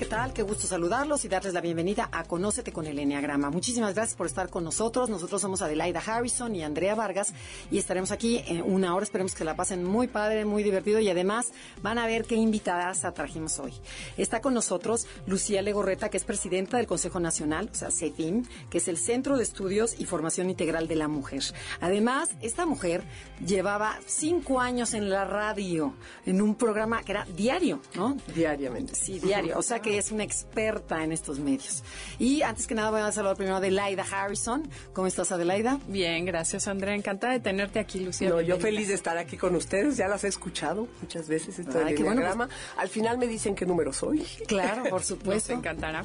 ¿Qué tal? Qué gusto saludarlos y darles la bienvenida a Conócete con el Enneagrama. Muchísimas gracias por estar con nosotros. Nosotros somos Adelaida Harrison y Andrea Vargas y estaremos aquí en una hora. Esperemos que la pasen muy padre, muy divertido y además van a ver qué invitadas trajimos hoy. Está con nosotros Lucía Legorreta, que es presidenta del Consejo Nacional, o sea, CEFIM, que es el Centro de Estudios y Formación Integral de la Mujer. Además, esta mujer llevaba cinco años en la radio, en un programa que era diario, ¿no? Diariamente. Sí, diario. O sea que es una experta en estos medios. Y antes que nada voy a saludar primero a Adelaida Harrison. ¿Cómo estás, Adelaida? Bien, gracias, Andrea. Encantada de tenerte aquí, Lucía. No, yo feliz de estar aquí con ustedes. Ya las he escuchado muchas veces esto Ay, del bueno, pues Al final me dicen qué número soy. Claro, por supuesto. Nos encantará.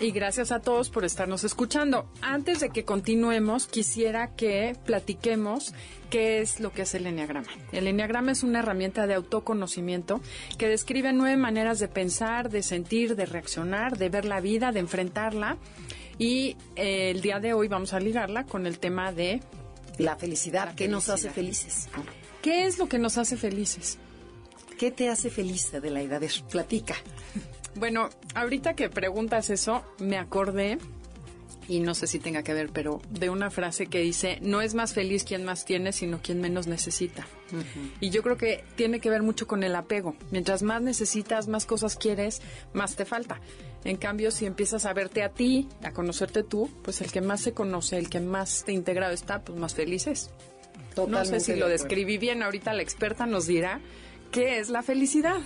Y gracias a todos por estarnos escuchando. Antes de que continuemos, quisiera que platiquemos ¿Qué es lo que es el Enneagrama? El Enneagrama es una herramienta de autoconocimiento que describe nueve maneras de pensar, de sentir, de reaccionar, de ver la vida, de enfrentarla. Y eh, el día de hoy vamos a ligarla con el tema de... La felicidad, ¿qué nos hace felices? ¿Qué es lo que nos hace felices? ¿Qué te hace feliz, de la edad? Platica. Bueno, ahorita que preguntas eso, me acordé y no sé si tenga que ver, pero de una frase que dice, no es más feliz quien más tiene, sino quien menos necesita. Y yo creo que tiene que ver mucho con el apego. Mientras más necesitas, más cosas quieres, más te falta. En cambio, si empiezas a verte a ti, a conocerte tú, pues el que más se conoce, el que más te integrado está, pues más feliz es. no sé si lo describí bien, ahorita la experta nos dirá qué es la felicidad.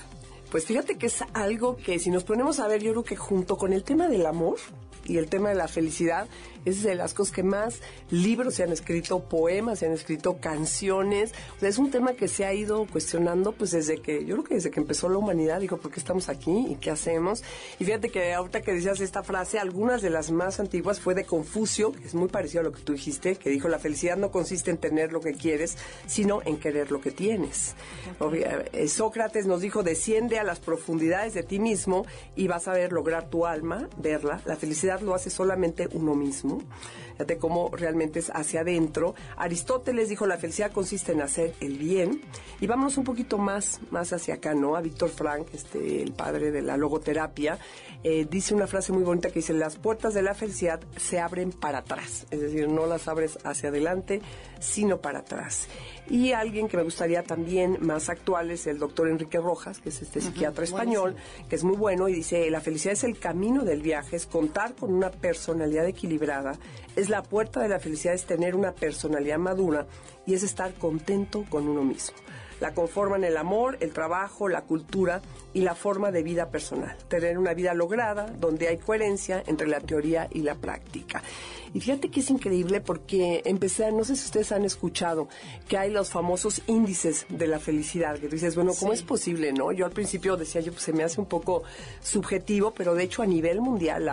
Pues fíjate que es algo que si nos ponemos a ver, yo creo que junto con el tema del amor, y el tema de la felicidad es de las cosas que más libros se han escrito, poemas se han escrito, canciones. O sea, es un tema que se ha ido cuestionando pues desde que, yo creo que desde que empezó la humanidad, digo, ¿por qué estamos aquí y qué hacemos? Y fíjate que ahorita que decías esta frase, algunas de las más antiguas fue de Confucio, que es muy parecido a lo que tú dijiste, que dijo, la felicidad no consiste en tener lo que quieres, sino en querer lo que tienes. Eh, Sócrates nos dijo, desciende a las profundidades de ti mismo y vas a ver lograr tu alma, verla. La felicidad lo hace solamente uno mismo vous. De cómo realmente es hacia adentro. Aristóteles dijo, la felicidad consiste en hacer el bien. Y vámonos un poquito más, más hacia acá, ¿no? A Víctor Frank, este, el padre de la logoterapia, eh, dice una frase muy bonita que dice, las puertas de la felicidad se abren para atrás. Es decir, no las abres hacia adelante, sino para atrás. Y alguien que me gustaría también más actual es el doctor Enrique Rojas, que es este psiquiatra español, que es muy bueno y dice, la felicidad es el camino del viaje, es contar con una personalidad equilibrada, es la puerta de la felicidad, es tener una personalidad madura y es estar contento con uno mismo. La conforman el amor, el trabajo, la cultura y la forma de vida personal. Tener una vida lograda donde hay coherencia entre la teoría y la práctica. Y fíjate que es increíble porque empecé, no sé si ustedes han escuchado, que hay los famosos índices de la felicidad, que tú dices, bueno, ¿cómo es posible, no? Yo al principio decía, yo pues se me hace un poco subjetivo, pero de hecho a nivel mundial,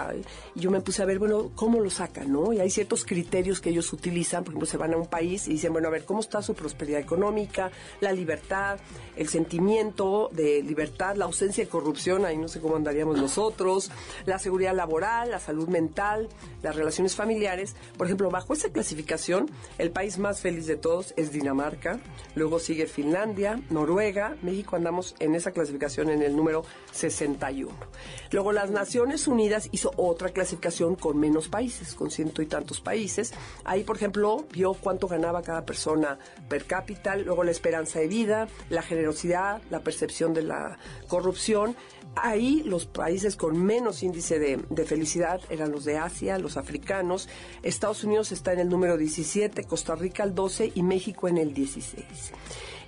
yo me puse a ver, bueno, ¿cómo lo sacan, no? Y hay ciertos criterios que ellos utilizan, por ejemplo, se van a un país y dicen, bueno, a ver, ¿cómo está su prosperidad económica, la libertad, el sentimiento de libertad, la ausencia de corrupción, ahí no sé cómo andaríamos nosotros, la seguridad laboral, la salud mental, las relaciones familiares, por ejemplo, bajo esa clasificación, el país más feliz de todos es Dinamarca, luego sigue Finlandia, Noruega, México andamos en esa clasificación en el número 61. Luego las Naciones Unidas hizo otra clasificación con menos países, con ciento y tantos países. Ahí, por ejemplo, vio cuánto ganaba cada persona per cápita, luego la esperanza de vida, la generosidad, la percepción de la corrupción, Ahí los países con menos índice de, felicidad eran los de Asia, los africanos. Estados Unidos está en el número 17, Costa Rica el 12 y México en el 16.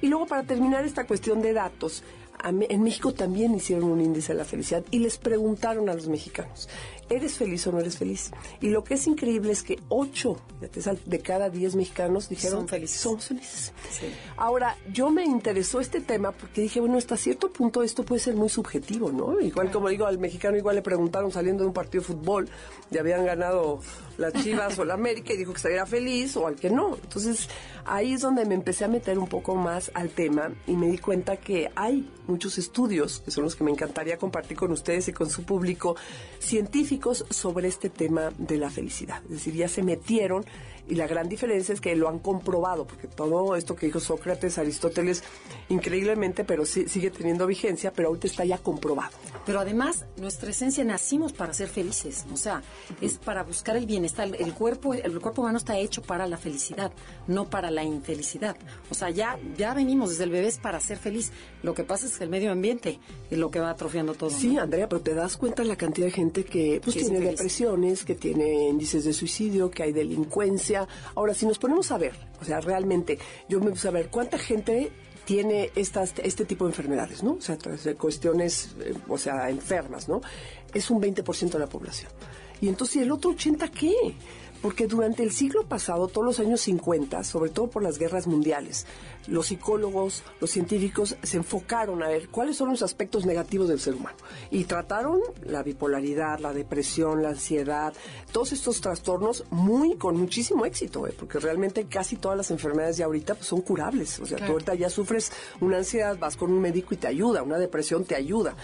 Y luego para terminar esta cuestión de datos, en México también hicieron un índice de la felicidad y les preguntaron a los mexicanos, ¿eres feliz o no eres feliz? Y lo que es increíble es que 8 de cada 10 mexicanos dijeron, Son felices. somos felices. Ahora, yo me interesó este tema porque dije, bueno, hasta cierto punto esto puede ser muy subjetivo, ¿no? Igual como digo, al mexicano igual le preguntaron saliendo de un partido de fútbol, ya habían ganado las Chivas o la América y dijo que estaría feliz o al que no. Entonces, ahí es donde me empecé a meter un poco más al tema y me di cuenta que hay muchos estudios, que son los que me encantaría compartir con ustedes y con su público, científicos sobre este tema de la felicidad. Es decir, ya se metieron y la gran diferencia es que lo han comprobado, porque todo esto que dijo Sócrates, Aristóteles, increíblemente, pero sí, sigue teniendo vigencia, pero ahorita está ya comprobado. Pero además, nuestra esencia nacimos para ser felices, o sea, es para buscar el bienestar. El cuerpo, el cuerpo humano está hecho para la felicidad, no para la infelicidad. O sea, ya, ya venimos desde el bebé para ser feliz. Lo que pasa es que el medio ambiente es lo que va atrofiando todo. Sí, Andrea, pero te das cuenta la cantidad de gente que pues, tiene depresiones, que tiene índices de suicidio, que hay delincuencia. Ahora, si nos ponemos a ver, o sea, realmente, yo me puse a ver cuánta gente tiene estas, este tipo de enfermedades, ¿no? O sea, cuestiones, eh, o sea, enfermas, ¿no? Es un 20% de la población. Y entonces, ¿y el otro 80 qué? Porque durante el siglo pasado, todos los años 50, sobre todo por las guerras mundiales, los psicólogos, los científicos se enfocaron a ver cuáles son los aspectos negativos del ser humano. Y trataron la bipolaridad, la depresión, la ansiedad, todos estos trastornos muy con muchísimo éxito, ¿eh? porque realmente casi todas las enfermedades de ahorita pues, son curables. O sea, tú ahorita ya sufres una ansiedad, vas con un médico y te ayuda, una depresión te ayuda.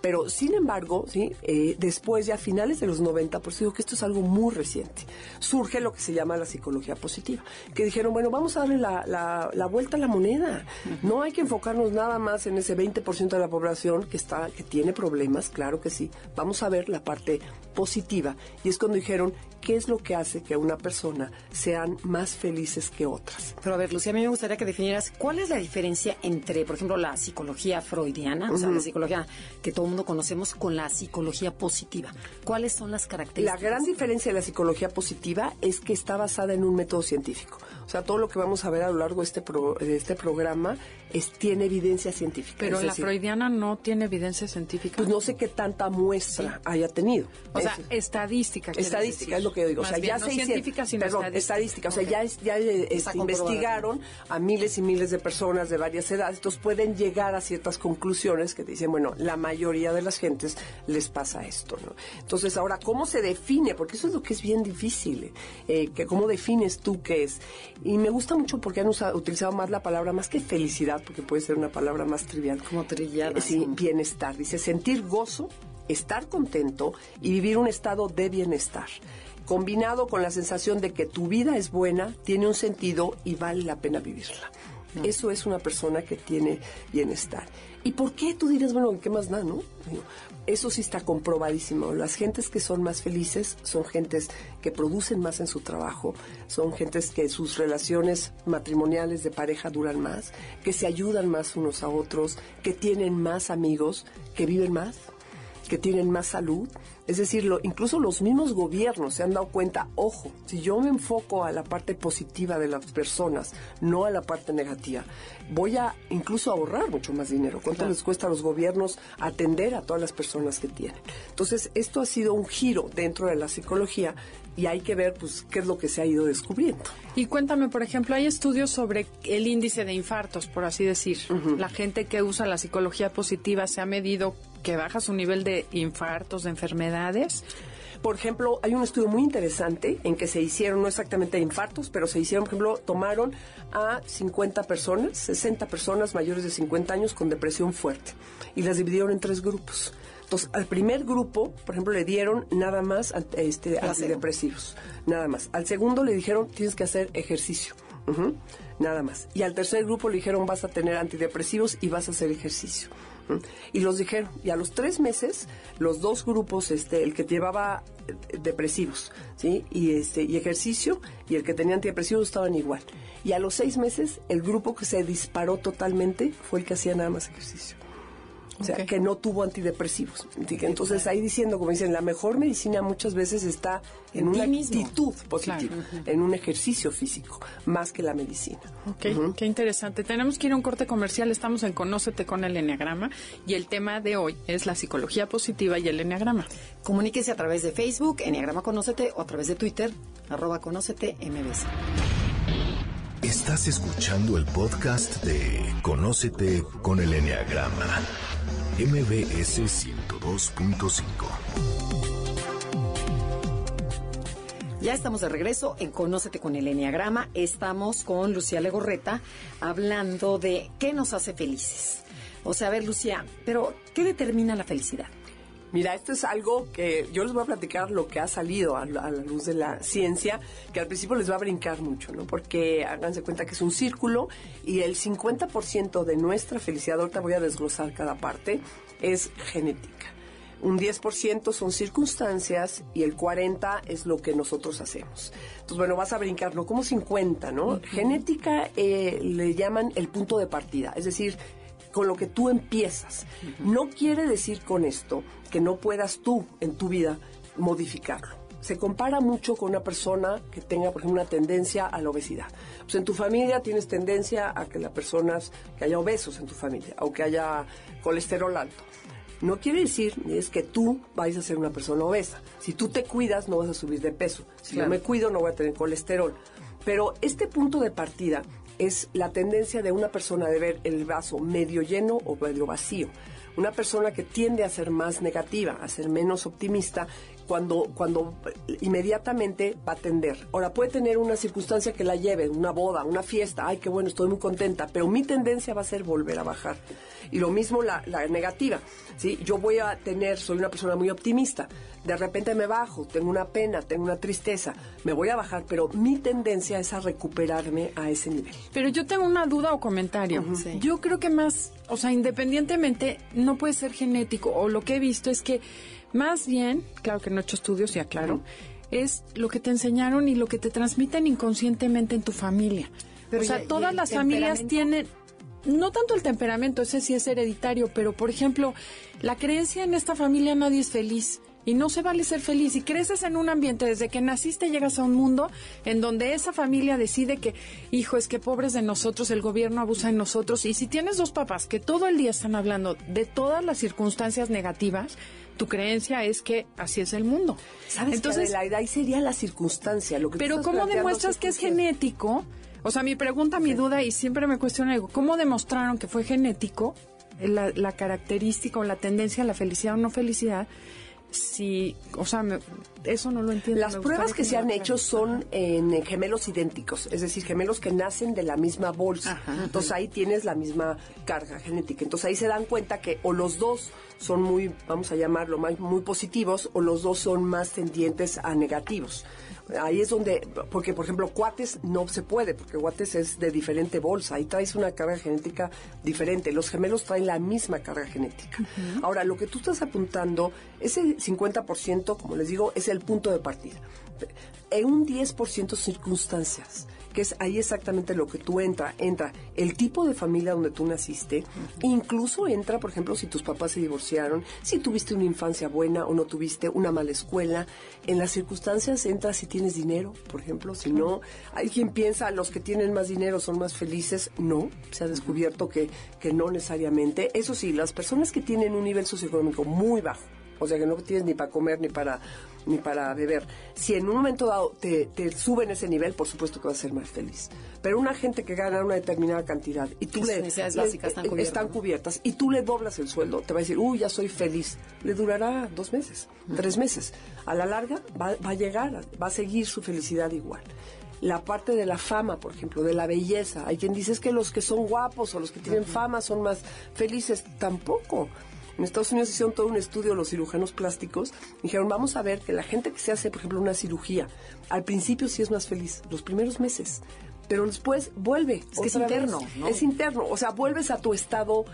Pero, sin embargo, ¿sí? Eh, después, ya a finales de los 90, por eso digo que esto es algo muy reciente, surge lo que se llama la psicología positiva, que dijeron, bueno, vamos a darle la, la, vuelta a la moneda. No hay que enfocarnos nada más en ese 20% de la población que, está, que tiene problemas, claro que sí. Vamos a ver la parte positiva. Y es cuando dijeron, ¿qué es lo que hace que una persona sean más felices que otras? Pero a ver, Lucía, a mí me gustaría que definieras cuál es la diferencia entre, por ejemplo, la psicología freudiana, o sea, la psicología que todo el mundo conocemos, con la psicología positiva. ¿Cuáles son las características? La gran diferencia de la psicología positiva es que está basada en un método científico. O sea, todo lo que vamos a ver a lo largo de este, de este programa es, tiene evidencia científica. Pero la freudiana no tiene evidencia científica. Pues no sé qué tanta muestra haya tenido. O sea, estadística. Estadística es lo que yo digo. o sea, ya se científica, sino perdón, estadística. O sea, ya, ya este, investigaron a miles y miles de personas de varias edades. Entonces pueden llegar a ciertas conclusiones que dicen, bueno, la mayoría de las gentes les pasa esto. ¿no? Entonces, ahora, ¿cómo se define? Porque eso es lo que es bien difícil. Eh, que ¿Cómo defines tú qué es? Y me gusta mucho porque han utilizado más la palabra, más que felicidad, porque puede ser una palabra más trivial. Como trillada. Sí, bienestar. Dice sentir gozo, estar contento y vivir un estado de bienestar combinado con la sensación de que tu vida es buena, tiene un sentido y vale la pena vivirla. Eso es una persona que tiene bienestar. ¿Y por qué tú dirás, bueno, qué más da, no? Eso sí está comprobadísimo. Las gentes que son más felices son gentes que producen más en su trabajo, son gentes que sus relaciones matrimoniales de pareja duran más, que se ayudan más unos a otros, que tienen más amigos, que viven más que tienen más salud. Es decir, incluso los mismos gobiernos se han dado cuenta, ojo, si yo me enfoco a la parte positiva de las personas, no a la parte negativa, voy a incluso ahorrar mucho más dinero. ¿Cuánto les cuesta a los gobiernos atender a todas las personas que tienen? Entonces, esto ha sido un giro dentro de la psicología y hay que ver pues qué es lo que se ha ido descubriendo. Y cuéntame, por ejemplo, hay estudios sobre el índice de infartos, por así decir. La gente que usa la psicología positiva se ha medido que baja su nivel de infartos, de enfermedades? Por ejemplo, hay un estudio muy interesante en que se hicieron, no exactamente infartos, pero se hicieron, por ejemplo, tomaron a 50 personas, 60 personas mayores de 50 años con depresión fuerte y las dividieron en tres grupos. Entonces, al primer grupo, por ejemplo, le dieron nada más este, antidepresivos, nada más. Al segundo le dijeron, tienes que hacer ejercicio, nada más. Y al tercer grupo le dijeron, vas a tener antidepresivos y vas a hacer ejercicio. Y los dijeron, y a los tres meses, los dos grupos, este, el que llevaba eh, depresivos, ¿sí? Y este, y ejercicio, y el que tenía antidepresivos estaban igual. Y a los seis meses, el grupo que se disparó totalmente fue el que hacía nada más ejercicio. O sea, que no tuvo antidepresivos. Entonces ahí diciendo, como dicen, la mejor medicina muchas veces está en, una mismo. actitud positiva, en un ejercicio físico, más que la medicina. Ok, qué interesante. Tenemos que ir a un corte comercial. Estamos en Conócete con el Enneagrama y el tema de hoy es la psicología positiva y el Enneagrama. Comuníquese a través de Facebook, Enneagrama Conócete, o a través de Twitter, arroba Conócete MBS. Estás escuchando el podcast de Conócete con el Enneagrama. MBS 102.5. Ya estamos de regreso en Conócete con el Enneagrama. Estamos con Lucía Legorreta hablando de qué nos hace felices. O sea, a ver, Lucía, pero ¿qué determina la felicidad? Mira, esto es algo que yo les voy a platicar lo que ha salido a la, luz de la ciencia, que al principio les va a brincar mucho, ¿no? Porque háganse cuenta que es un círculo y el 50% de nuestra felicidad, ahorita voy a desglosar cada parte, es genética. Un 10% son circunstancias y el 40% es lo que nosotros hacemos. Entonces, bueno, vas a brincarlo como 50, ¿no? Genética eh, le llaman el punto de partida, es decir, con lo que tú empiezas. No quiere decir con esto que no puedas tú en tu vida modificarlo. Se compara mucho con una persona que tenga, por ejemplo, una tendencia a la obesidad. Pues en tu familia tienes tendencia a que la personas, que haya obesos en tu familia o que haya colesterol alto. No quiere decir es que tú vayas a ser una persona obesa. Si tú te cuidas, no vas a subir de peso. Si Claro. no me cuido, no voy a tener colesterol. Pero este punto de partida es la tendencia de una persona de ver el vaso medio lleno o medio vacío. Una persona que tiende a ser más negativa, a ser menos optimista, cuando, cuando inmediatamente va a tender. Ahora, puede tener una circunstancia que la lleve, una boda, una fiesta, ay, qué bueno, estoy muy contenta, pero mi tendencia va a ser volver a bajar. Y lo mismo la, la negativa, ¿sí? Yo voy a tener, soy una persona muy optimista, de repente me bajo, tengo una pena, tengo una tristeza, me voy a bajar, pero mi tendencia es a recuperarme a ese nivel. Pero yo tengo una duda o comentario. Sí. Yo creo que más, o sea, independientemente, no puede ser genético. O lo que he visto es que más bien, claro que no he hecho estudios, ya claro, es lo que te enseñaron y lo que te transmiten inconscientemente en tu familia. Pero o sea, todas las familias tienen no tanto el temperamento, ese sí es hereditario, pero por ejemplo, la creencia en esta familia nadie es feliz. Y no se vale ser feliz. Y creces en un ambiente, desde que naciste llegas a un mundo en donde esa familia decide que, hijo, es que pobres de nosotros, el gobierno abusa de nosotros. Y si tienes dos papás que todo el día están hablando de todas las circunstancias negativas, tu creencia es que así es el mundo. ¿Sabes Entonces, Adelaida, ahí sería la circunstancia. Lo que pero ¿cómo demuestras que es genético? O sea, mi pregunta, mi duda, y siempre me cuestiono, digo, ¿cómo demostraron que fue genético la, la característica o la tendencia a la felicidad o no felicidad? Si, o sea, me- eso no lo entiendo. Las pruebas que se han hecho son en gemelos idénticos, es decir, gemelos que nacen de la misma bolsa. Ajá. Entonces ahí tienes la misma carga genética. Entonces ahí se dan cuenta que o los dos son muy, vamos a llamarlo, muy positivos o los dos son más tendientes a negativos. Ahí es donde, porque por ejemplo, cuates no se puede, porque cuates es de diferente bolsa, ahí traes una carga genética diferente. Los gemelos traen la misma carga genética. Ahora, lo que tú estás apuntando, ese 50%, como les digo, es el punto de partida. En un 10% circunstancias, que es ahí exactamente lo que tú entra, entra el tipo de familia donde tú naciste, incluso entra, por ejemplo, si tus papás se divorciaron, si tuviste una infancia buena o no tuviste una mala escuela, en las circunstancias entra si tienes dinero, por ejemplo, si no, hay quien piensa los que tienen más dinero son más felices, no, se ha descubierto que, que no necesariamente, eso sí, las personas que tienen un nivel socioeconómico muy bajo, o sea que no tienes ni para comer ni para ni para beber. Si en un momento dado te, te suben ese nivel, por supuesto que vas a ser más feliz. Pero una gente que gana una determinada cantidad y tú Sus le, necesidades le- básicas están cubiertas, están ¿no? cubiertas y tú le doblas el sueldo, te va a decir, uy, ya soy feliz. Le durará dos meses, tres meses. A la larga va, va a llegar, va a seguir su felicidad igual. La parte de la fama, por ejemplo, de la belleza. Hay quien dice es que los que son guapos o los que tienen fama son más felices. Tampoco. En Estados Unidos hicieron todo un estudio los cirujanos plásticos. Dijeron, vamos a ver que la gente que se hace, por ejemplo, una cirugía, al principio sí es más feliz, los primeros meses. Pero después vuelve. Es que es vez. interno, ¿no? Es interno. O sea, vuelves a tu estado,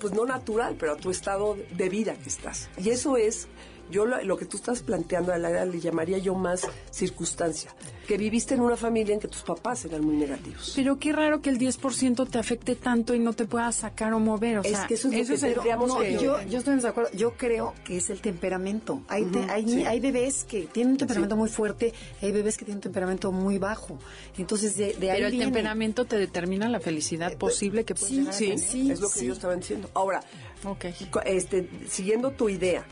pues no natural, pero a tu estado de vida que estás. Y eso es Yo lo, lo que tú estás planteando a la le llamaría yo más circunstancia. Que viviste en una familia en que tus papás eran muy negativos. Pero qué raro que el 10% te afecte tanto y no te puedas sacar o mover. O Es sea, que eso es lo que es el- No, que- yo, yo estoy de acuerdo. Yo creo que es el temperamento. Hay, te- hay, hay bebés que tienen un temperamento muy fuerte, hay bebés que tienen un temperamento muy bajo. Entonces, de, de ahí Pero el viene. temperamento te determina la felicidad posible que puedes sí, llegar a Sí, tener. sí, es lo que sí. yo estaba diciendo. Ahora, Ok. co- este, siguiendo tu idea,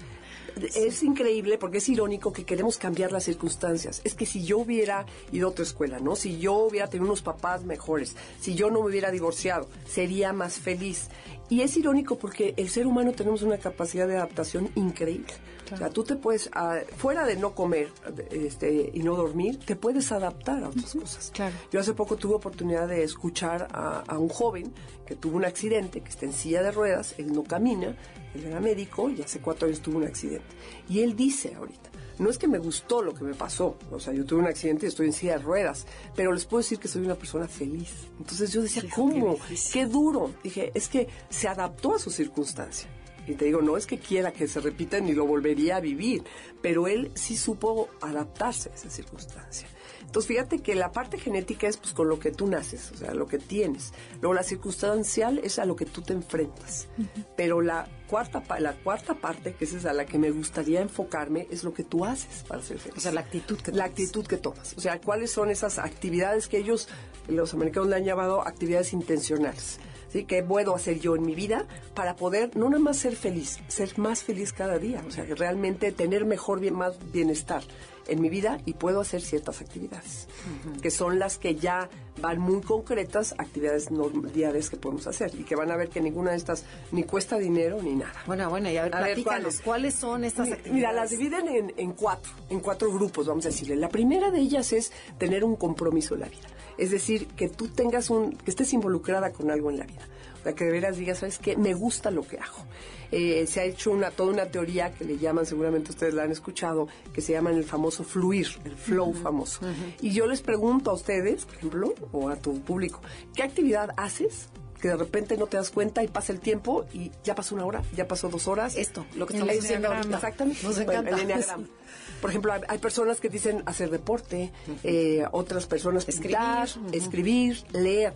es increíble porque es irónico que queremos cambiar las circunstancias. Es que si yo hubiera ido a otra escuela, ¿no? Si yo hubiera tenido unos papás mejores, si yo no me hubiera divorciado, sería más feliz. Y es irónico porque el ser humano tenemos una capacidad de adaptación increíble. O sea, tú te puedes, ah, fuera de no comer este, y no dormir, te puedes adaptar a otras cosas. claro. Yo hace poco tuve oportunidad de escuchar a, a un joven que tuvo un accidente, que está en silla de ruedas, él no camina, él era médico y hace cuatro años tuvo un accidente. Y él dice ahorita, no es que me gustó lo que me pasó, o sea, yo tuve un accidente y estoy en silla de ruedas, pero les puedo decir que soy una persona feliz. Entonces yo decía, ¿cómo? Qué duro. Dije, es que se adaptó a su circunstancia. Y te digo, no es que quiera que se repita ni lo volvería a vivir, pero él sí supo adaptarse a esa circunstancia. Entonces, fíjate que la parte genética es pues con lo que tú naces, o sea, lo que tienes. Luego la circunstancial es a lo que tú te enfrentas. Pero la cuarta, la cuarta parte, que esa es a la que me gustaría enfocarme, es lo que tú haces para ser feliz. O sea, la actitud que La tomas. actitud que tomas. O sea, cuáles son esas actividades que ellos, los americanos le han llamado actividades intencionales. ¿Sí? ¿Qué puedo hacer yo en mi vida para poder no nada más ser feliz, ser más feliz cada día? O sea, que realmente tener mejor, bien, más bienestar en mi vida y puedo hacer ciertas actividades, que son las que ya van muy concretas, actividades diarias que podemos hacer y que van a ver que ninguna de estas ni cuesta dinero ni nada. Bueno, bueno, y a ver, A ver, platícanos, ¿cuáles? ¿cuáles son estas actividades? Mira, las dividen en, en cuatro, en cuatro grupos, vamos a decirle. La primera de ellas es tener un compromiso en la vida. Es decir, que tú tengas un, que estés involucrada con algo en la vida. O sea, que de veras digas, ¿sabes qué? Me gusta lo que hago. Eh, se ha hecho una, toda una teoría que le llaman, seguramente ustedes la han escuchado, que se llama el famoso fluir, el flow famoso. Y yo les pregunto a ustedes, por ejemplo, o a tu público, ¿qué actividad haces? Que de repente no te das cuenta y pasa el tiempo y ya pasó una hora, ya pasó dos horas. Esto, lo que estamos haciendo ahorita. Exactamente. Nos Bueno, encanta. el. Por ejemplo, hay, hay personas que dicen hacer deporte, eh, otras personas Escribir, pintar, escribir, leer.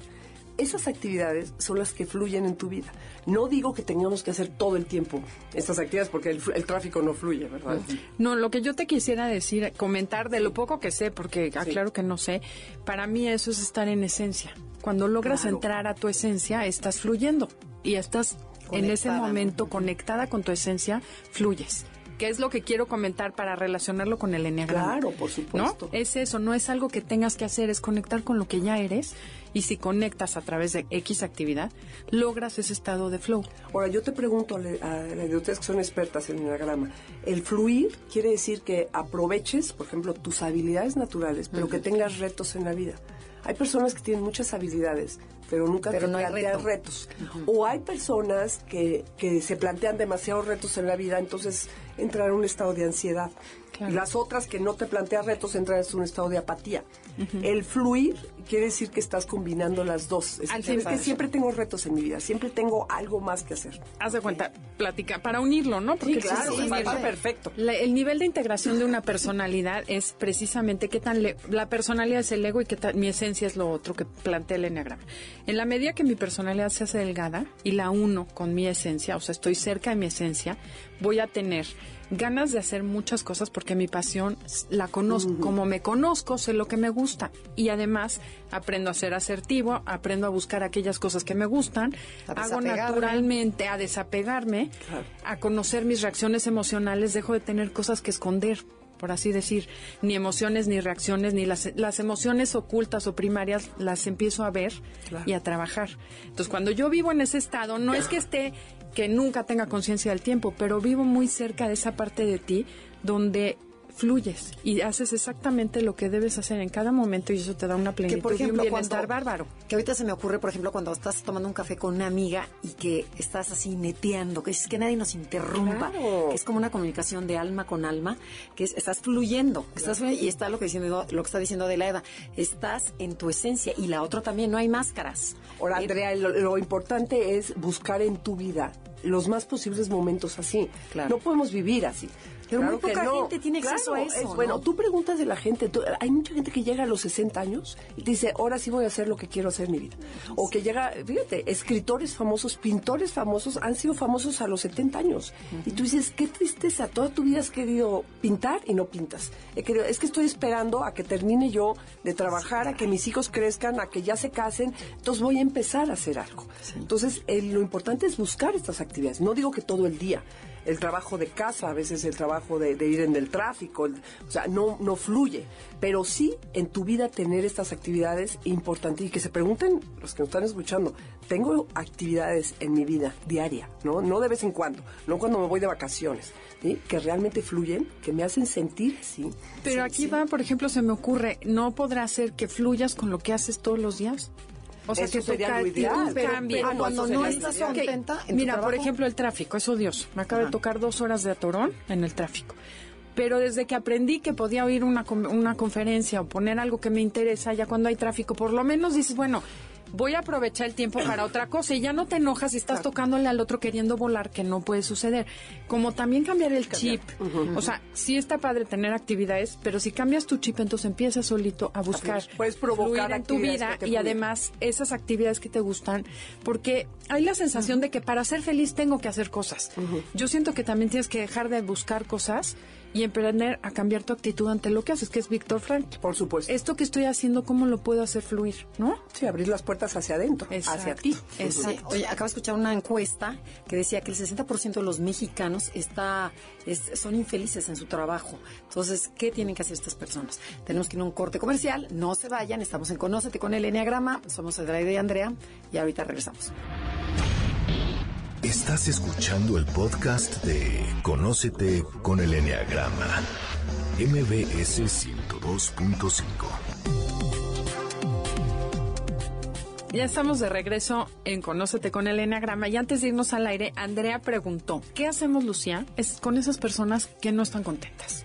Esas actividades son las que fluyen en tu vida. No digo que tengamos que hacer todo el tiempo estas actividades porque el, el tráfico no fluye, ¿verdad? No, lo que yo te quisiera decir, comentar de lo poco que sé, porque aclaro que no sé, para mí eso es estar en esencia. Cuando logras Claro. entrar a tu esencia, estás fluyendo y estás en ese momento conectada con tu esencia, fluyes. ¿Qué es lo que quiero comentar para relacionarlo con el enneagrama? Claro, por supuesto. ¿No? Es eso, no es algo que tengas que hacer, es conectar con lo que ya eres y si conectas a través de X actividad, logras ese estado de flow. Ahora, yo te pregunto a, las de ustedes que son expertas en enneagrama, el fluir quiere decir que aproveches, por ejemplo, tus habilidades naturales, pero que tengas retos en la vida. Hay personas que tienen muchas habilidades, pero nunca Pero te no plantean reto. retos. O hay personas que, que se plantean demasiados retos en la vida, entonces entran en un estado de ansiedad. Claro. Las otras que no te plantean retos entran en un estado de apatía. El fluir quiere decir que estás combinando las dos. Es, que siempre tengo retos en mi vida, siempre tengo algo más que hacer. Haz de cuenta, platica, para unirlo, ¿no? Sí, el claro, unirlo. perfecto. La- el nivel de integración de una personalidad es precisamente qué tan le- la personalidad es el ego y qué tan mi esencia es lo otro que plantea el enneagrama. En la medida que mi personalidad se hace delgada y la uno con mi esencia, o sea, estoy cerca de mi esencia, voy a tener ganas de hacer muchas cosas porque mi pasión la conozco. Como me conozco, sé lo que me gusta. Y además aprendo a ser asertivo, aprendo a buscar aquellas cosas que me gustan, hago naturalmente a desapegarme, a conocer mis reacciones emocionales, dejo de tener cosas que esconder por así decir, ni emociones, ni reacciones, ni las, las emociones ocultas o primarias las empiezo a ver Claro. y a trabajar. Entonces, cuando yo vivo en ese estado, no es que esté, que nunca tenga conciencia del tiempo, pero vivo muy cerca de esa parte de ti donde fluyes y haces exactamente lo que debes hacer en cada momento y eso te da una Que plenitud por ejemplo, y un bienestar cuando, bárbaro. Que ahorita se me ocurre, por ejemplo, cuando estás tomando un café con una amiga y que estás así neteando, que es que nadie nos interrumpa, Claro. que es como una comunicación de alma con alma, que es, estás fluyendo, estás fluyendo, y está lo que diciendo, lo que está diciendo Adelaida, estás en tu esencia y la otra también, no hay máscaras. Ahora, Andrea, lo, lo importante es buscar en tu vida los más posibles momentos así. Claro. No podemos vivir así. Pero muy Claro que poca no. gente tiene acceso Claro, a eso, es bueno, ¿no? tú preguntas de la gente, tú- hay mucha gente que llega a los 60 años y dice, ahora sí voy a hacer lo que quiero hacer en mi vida. O que llega, fíjate, escritores famosos, pintores famosos, han sido famosos a los 70 años. Y tú dices, qué tristeza, toda tu vida has querido pintar y no pintas. He querido- es que estoy esperando a que termine yo de trabajar, a que mis hijos crezcan, a que ya se casen, entonces voy a empezar a hacer algo. Entonces, eh, lo importante es buscar estas actividades. No digo que todo el día, el trabajo de casa, a veces el trabajo de, de ir en el tráfico, el- o sea, no, no fluye, pero sí en tu vida tener estas actividades importantes y que se pregunten los que nos están escuchando, tengo actividades en mi vida diaria, ¿no? No de vez en cuando, no cuando me voy de vacaciones, ¿sí? que realmente fluyen, que me hacen sentir así. Pero aquí va, por ejemplo, se me ocurre, ¿no podrá ser que fluyas con lo que haces todos los días? O sea, Eso que tu sería lo ideal. Pero- pero Ah, no, cuando no estás contenta en tu Mira, por ejemplo, el tráfico, es odioso. Me acaba de tocar dos horas de atorón en el tráfico. Pero desde que aprendí que podía oír una, una conferencia o poner algo que me interesa, ya cuando hay tráfico, por lo menos dices, bueno, voy a aprovechar el tiempo para otra cosa. Y ya no te enojas y estás tocándole al otro queriendo volar, que no puede suceder. Como también cambiar el chip. O sea, sí está padre tener actividades, pero si cambias tu chip, entonces empiezas solito a buscar Puedes provocar fluir en tu vida y además esas actividades que te gustan, porque hay la sensación de que para ser feliz tengo que hacer cosas. Yo siento que también tienes que dejar de buscar cosas y emprender a cambiar tu actitud ante lo que haces, que es Víctor Frank. Por supuesto. Esto que estoy haciendo, ¿cómo lo puedo hacer fluir? ¿No? Sí, abrir las puertas hacia adentro, hacia ti. Exacto. Oye, acabo de escuchar una encuesta que decía que el 60% de los mexicanos está, es- son infelices en su trabajo. Entonces, ¿qué tienen que hacer estas personas? Tenemos que ir a un corte comercial, no se vayan, estamos en Conócete con el Enneagrama, somos Adelaide y Andrea, y ahorita regresamos. Estás escuchando el podcast de Conócete con el Enneagrama. MBS 102.5. Ya estamos de regreso en Conócete con el Enneagrama y antes de irnos al aire, Andrea preguntó, ¿qué hacemos, Lucía, es con esas personas que no están contentas?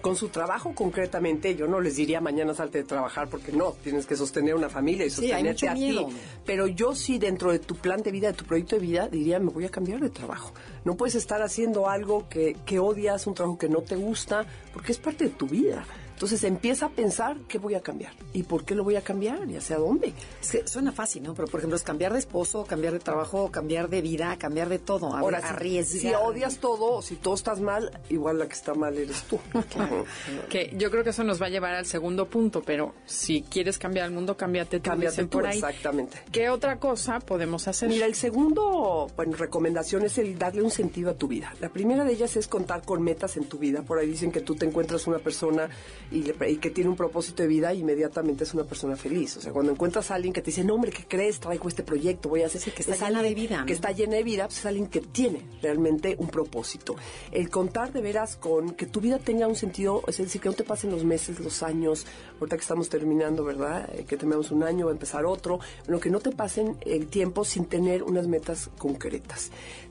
Con su trabajo concretamente, yo no les diría mañana salte de trabajar porque no, tienes que sostener una familia y Sí, sostenerte mucho a ti. Pero yo sí dentro de tu plan de vida, de tu proyecto de vida, diría me voy a cambiar de trabajo. No puedes estar haciendo algo que, que odias, un trabajo que no te gusta, porque es parte de tu vida. Entonces empieza a pensar qué voy a cambiar y por qué lo voy a cambiar y hacia dónde. Es que suena fácil, ¿no? Pero, por ejemplo, es cambiar de esposo, cambiar de trabajo, cambiar de vida, cambiar de todo. A Ahora, ver, si- arriesgar. si odias todo, o si todo estás mal, igual la que está mal eres tú. Que yo creo que eso nos va a llevar al segundo punto, pero si quieres cambiar el mundo, cámbiate tú, Cámbiate tú, por ahí. exactamente. ¿Qué otra cosa podemos hacer? Mira, el segundo, bueno, recomendación es el darle un sentido a tu vida. La primera de ellas es contar con metas en tu vida. Por ahí dicen que tú te encuentras una persona y, le- y que tiene un propósito de vida, inmediatamente es una persona feliz. O sea, cuando encuentras a alguien que te dice, no, hombre, ¿qué crees? Traigo este proyecto, voy a hacer... que está es llena alguien de vida, ¿no? Que está llena de vida, pues es alguien que tiene realmente un propósito. El contar de veras con que tu vida tenga un sentido, es decir, que no te pasen los meses, los años, ahorita que estamos terminando, ¿verdad? Eh, que tenemos un año, va a empezar otro, lo que no te pasen el tiempo sin tener unas metas concretas.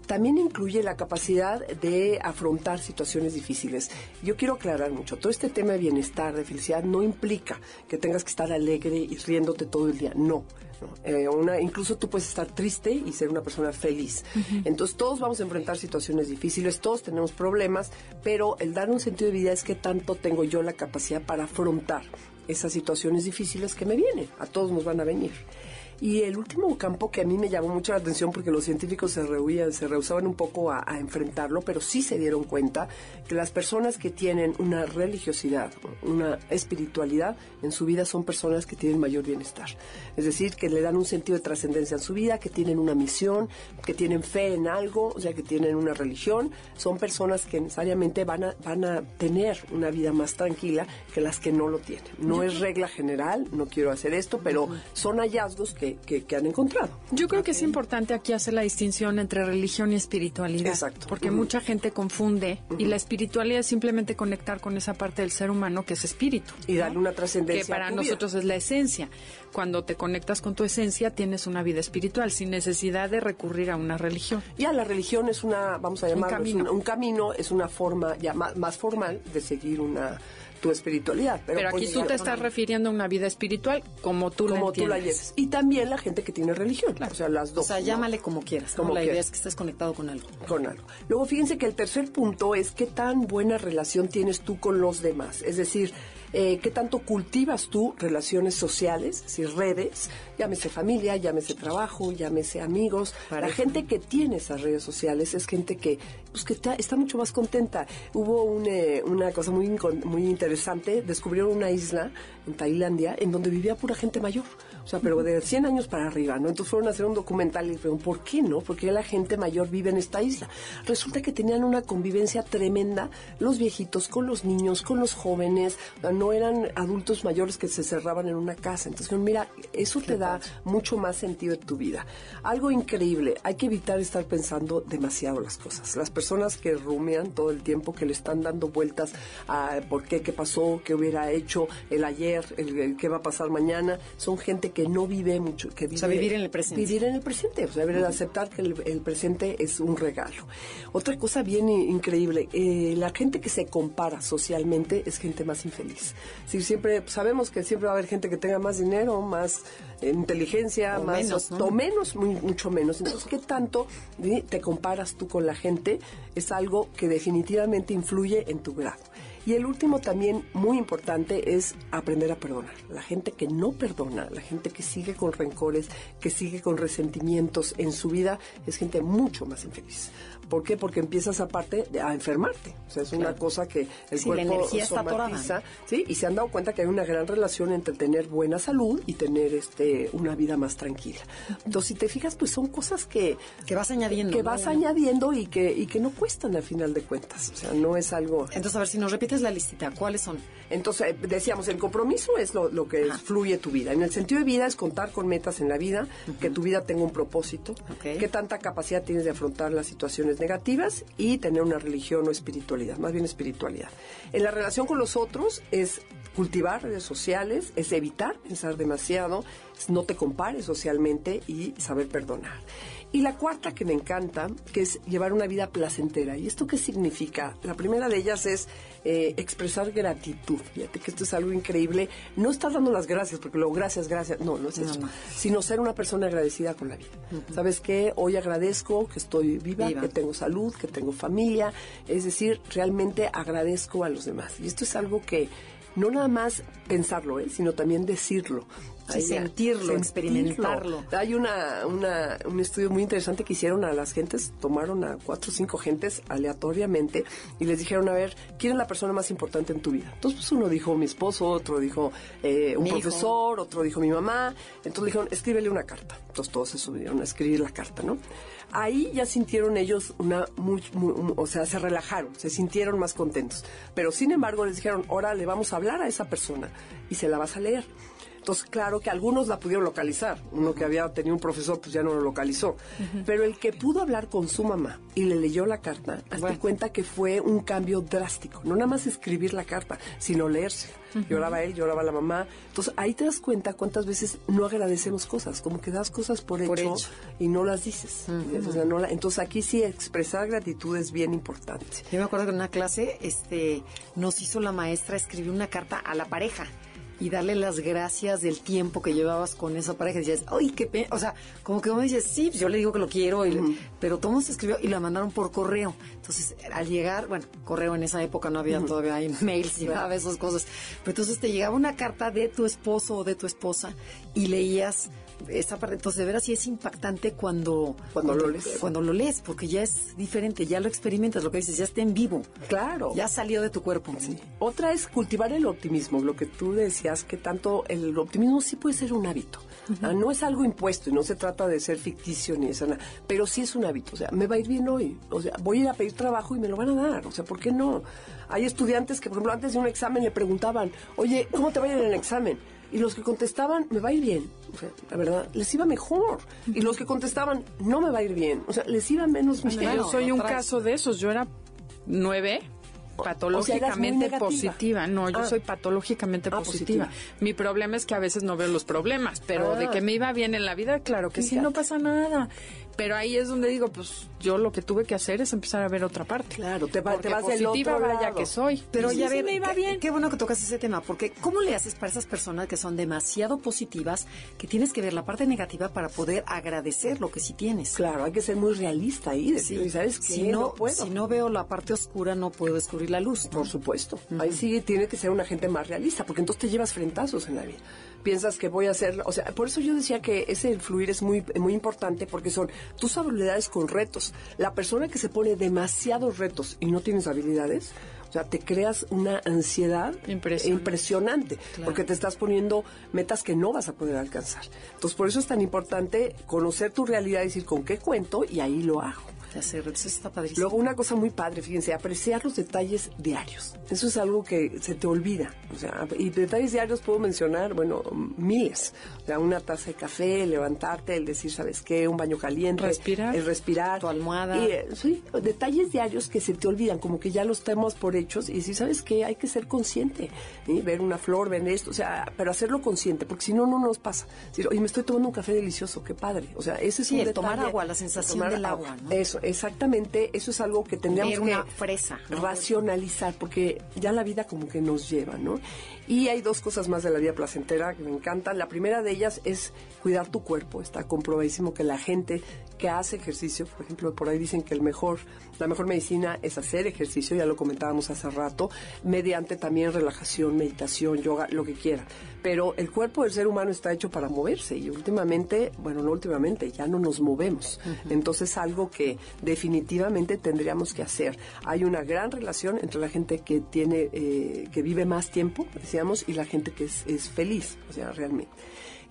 También incluye la capacidad de afrontar situaciones difíciles. Yo quiero aclarar mucho, todo este tema de bienestar, de felicidad, no implica que tengas que estar alegre y riéndote todo el día, no. ¿no? Eh, una, incluso tú puedes estar triste y ser una persona feliz. Entonces todos vamos a enfrentar situaciones difíciles, todos tenemos problemas, pero el dar un sentido de vida es que tanto tengo yo la capacidad para afrontar esas situaciones difíciles que me vienen. A todos nos van a venir. Y el último campo que a mí me llamó mucho la atención porque los científicos se rehuían, se rehusaban un poco a, a enfrentarlo, pero sí se dieron cuenta que las personas que tienen una religiosidad, una espiritualidad en su vida son personas que tienen mayor bienestar. Es decir, que le dan un sentido de trascendencia en su vida, que tienen una misión, que tienen fe en algo, o sea, que tienen una religión. Son personas que necesariamente van a, van a tener una vida más tranquila que las que no lo tienen. No es regla general, no quiero hacer esto, pero son hallazgos que, que- que han encontrado. Yo creo que es importante aquí hacer la distinción entre religión y espiritualidad. Exacto. Porque mucha gente confunde y la espiritualidad es simplemente conectar con esa parte del ser humano que es espíritu. Y darle una trascendencia Que para a tu vida. nosotros es la esencia. Cuando te conectas con tu esencia, tienes una vida espiritual sin necesidad de recurrir a una religión. Ya la religión es una, vamos a llamarlo, es camino. un, un camino, es una forma ya más, más formal de seguir una tu espiritualidad. Pero, aquí puedes tú te estás refiriendo a una vida espiritual como tú la como tú la lleves. Y también la gente que tiene religión, o sea, las O dos. sea, ¿no? llámale como quieras. ¿no? Como La idea es que estés conectado con algo. con algo. Luego fíjense que el tercer punto es qué tan buena relación tienes tú con los demás. Es decir, eh, qué tanto cultivas tú relaciones sociales, es decir, redes, llámese familia, llámese trabajo, llámese amigos. La gente que tiene esas redes sociales es gente que, pues, que está, está mucho más contenta. Hubo un, eh, una cosa muy, interesante, descubrieron una isla en Tailandia en donde vivía pura gente mayor. O sea, pero de 100 años para arriba, ¿no? Entonces fueron a hacer un documental y dijeron, ¿por qué no? Porque la gente mayor vive en esta isla. Resulta que tenían una convivencia tremenda los viejitos con los niños, con los jóvenes. No eran adultos mayores que se cerraban en una casa. Entonces, mira, eso te da mucho más sentido en tu vida. Algo increíble, hay que evitar estar pensando demasiado las cosas. Las personas que rumean todo el tiempo, que le están dando vueltas a por qué, qué pasó, qué hubiera hecho el ayer, el, el qué va a pasar mañana, son gente que no vive mucho, que vive, sea, vivir en el presente. Vivir en el presente, o sea, ver, aceptar que el, el presente es un regalo. Otra cosa bien increíble, eh, la gente que se compara socialmente es gente más infeliz. Si siempre sabemos que siempre va a haber gente que tenga más dinero, más eh, inteligencia, O más menos, ¿no? o menos, muy- mucho menos. Entonces, ¿qué tanto te comparas tú con la gente? Es algo que definitivamente influye en tu grado. Y el último también muy importante es aprender a perdonar. La gente que no perdona, la gente que sigue con rencores, que sigue con resentimientos en su vida, es gente mucho más infeliz. ¿Por qué? Porque empiezas aparte a enfermarte. O sea, es una cosa que el Sí, la cuerpo energía está atorada, somatiza, ¿sí? Y se han dado cuenta que hay una gran relación entre tener buena salud y tener este una vida más tranquila. Entonces, si te fijas, pues son cosas que Que vas añadiendo. que ¿no? vas añadiendo y que y que no cuestan al final de cuentas. O sea, no es algo Entonces, a ver, si nos repites la listita, ¿cuáles son? entonces, eh, decíamos, el compromiso es lo, lo que fluye tu vida. En el sentido de vida es contar con metas en la vida, que tu vida tenga un propósito, Ok. qué tanta capacidad tienes de afrontar las situaciones negativas y tener una religión o espiritualidad, más bien espiritualidad. En la relación con los otros es cultivar redes sociales, es evitar pensar demasiado, no te compares socialmente y saber perdonar. Y la cuarta que me encanta, que es llevar una vida placentera. ¿Y esto qué significa? La primera de ellas es eh, expresar gratitud. Fíjate que esto es algo increíble. No estás dando las gracias, porque luego gracias, gracias. No, no es eso. no. Sino ser una persona agradecida con la vida. ¿Sabes qué? Hoy agradezco que estoy viva, Viva. que tengo salud, que tengo familia. Es decir, realmente agradezco a los demás. Y esto es algo que no nada más pensarlo, ¿eh? sino también decirlo. Sí, sentirlo, experimentarlo. Hay una, una- un estudio muy interesante que hicieron a las gentes, tomaron a cuatro o cinco gentes aleatoriamente y les dijeron, a ver, ¿quién es la persona más importante en tu vida? Entonces pues, uno dijo mi esposo, otro dijo eh, un Mi hijo. profesor, otro dijo mi mamá. Entonces dijeron, escríbele una carta. Entonces todos se subieron a escribir la carta, ¿no? Ahí ya sintieron ellos una, muy, muy- o sea, se relajaron, se sintieron más contentos. Pero sin embargo les dijeron, ahora le vamos a hablar a esa persona y se la vas a leer. Entonces, claro que algunos la pudieron localizar. Uno que había tenido un profesor, pues ya no lo localizó. Pero el que pudo hablar con su mamá y le leyó la carta, hazte Bueno. cuenta que fue un cambio drástico. No nada más escribir la carta, sino leerse. Lloraba él, lloraba la mamá. Entonces, ahí te das cuenta cuántas veces no agradecemos cosas. Como que das cosas por, Por hecho, hecho. y no las dices. O sea, no la- entonces, aquí sí expresar gratitud es bien importante. Yo me acuerdo que en una clase este, nos hizo la maestra escribir una carta a la pareja y darle las gracias del tiempo que llevabas con esa pareja. Decías, ¡ay, qué pena! O sea, como que uno dice, sí, pues yo le digo que lo quiero, y le- pero todo se escribió y la mandaron por correo. Entonces, al llegar, bueno, correo en esa época no había todavía mails y nada de esas cosas. Pero entonces te llegaba una carta de tu esposo o de tu esposa y leías parte. Entonces, de veras sí es impactante cuando, Cuando lo lees. Cuando lo lees, porque ya es diferente, ya lo experimentas, lo que dices, ya está en vivo. Claro. Ya salió de tu cuerpo. Otra es cultivar el optimismo, lo que tú decías, que tanto el optimismo sí puede ser un hábito. No es algo impuesto y no se trata de ser ficticio ni eso, nada, pero sí es un hábito. O sea, me va a ir bien hoy. O sea, voy a ir a pedir trabajo y me lo van a dar. O sea, ¿por qué no? Hay estudiantes que, por ejemplo, antes de un examen le preguntaban, oye, ¿cómo te va a ir en el examen? Y los que contestaban, me va a ir bien. O sea, la verdad, les iba mejor. Y los que contestaban, no me va a ir bien. O sea, les iba menos bien. Claro, yo soy un traes. caso de esos. Yo era nueve patológicamente positiva. No, yo Ah. soy patológicamente Ah, positiva. positiva. Mi problema es que a veces no veo los problemas, pero Ah. de que me iba bien en la vida, claro que sí, no pasa nada. Pero ahí es donde digo, pues yo lo que tuve que hacer es empezar a ver otra parte. Claro, te, va, te vas del positiva otro vaya lado. que soy. Pero ya sí, sí me iba qué, bien. qué bueno que tocas ese tema, porque ¿cómo le haces para esas personas que son demasiado positivas, que tienes que ver la parte negativa para poder agradecer lo que sí tienes? Claro, hay que ser muy realista ahí. Sí. decir, ¿sabes qué? Si no, puedo. si no veo la parte oscura, no puedo descubrir la luz. ¿no? Por supuesto. Ahí sí tiene que ser una gente más realista, porque entonces te llevas frentazos en la vida. Piensas que voy a hacer, o sea, por eso yo decía que ese fluir es muy, muy importante, porque son tus habilidades con retos. La persona que se pone demasiados retos y no tienes habilidades, o sea, te creas una ansiedad Impresionante. impresionante, porque te estás poniendo metas que no vas a poder alcanzar. Entonces, por eso es tan importante conocer tu realidad y decir con qué cuento y ahí lo hago. De hacer, eso está padrísimo. Luego, una cosa muy padre, fíjense, apreciar los detalles diarios. Eso es algo que se te olvida. O sea, y detalles diarios puedo mencionar, bueno, miles. O sea, una taza de café, levantarte, el decir, ¿sabes qué? Un baño caliente. Respirar. El respirar. Tu almohada. Y, eh, sí, detalles diarios que se te olvidan, como que ya los tenemos por hechos. Y decir, ¿sabes qué? Hay que ser consciente. ¿sí? Ver una flor, ver esto. O sea, pero hacerlo consciente, porque si no, no nos pasa. Decir, oye, me estoy tomando un café delicioso, qué padre. O sea, ese es Sí, un el tomar detalle. agua, la sensación Tomar del agua, ¿no? Eso, exactamente. Eso es algo que tendríamos que fresa, ¿no? racionalizar, porque ya la vida como que nos lleva, ¿no? Y hay dos cosas más de la vida placentera que me encantan. La primera de ellas es cuidar tu cuerpo. Está comprobadísimo que la gente que hace ejercicio, por ejemplo, por ahí dicen que el mejor, la mejor medicina es hacer ejercicio, ya lo comentábamos hace rato, mediante también relajación, meditación, yoga, lo que quieran. Pero el cuerpo del ser humano está hecho para moverse y últimamente, bueno, no últimamente, ya no nos movemos. Entonces, algo que definitivamente tendríamos que hacer. Hay una gran relación entre la gente que tiene, eh, que vive más tiempo, decíamos, y la gente que es, es feliz, o sea, realmente.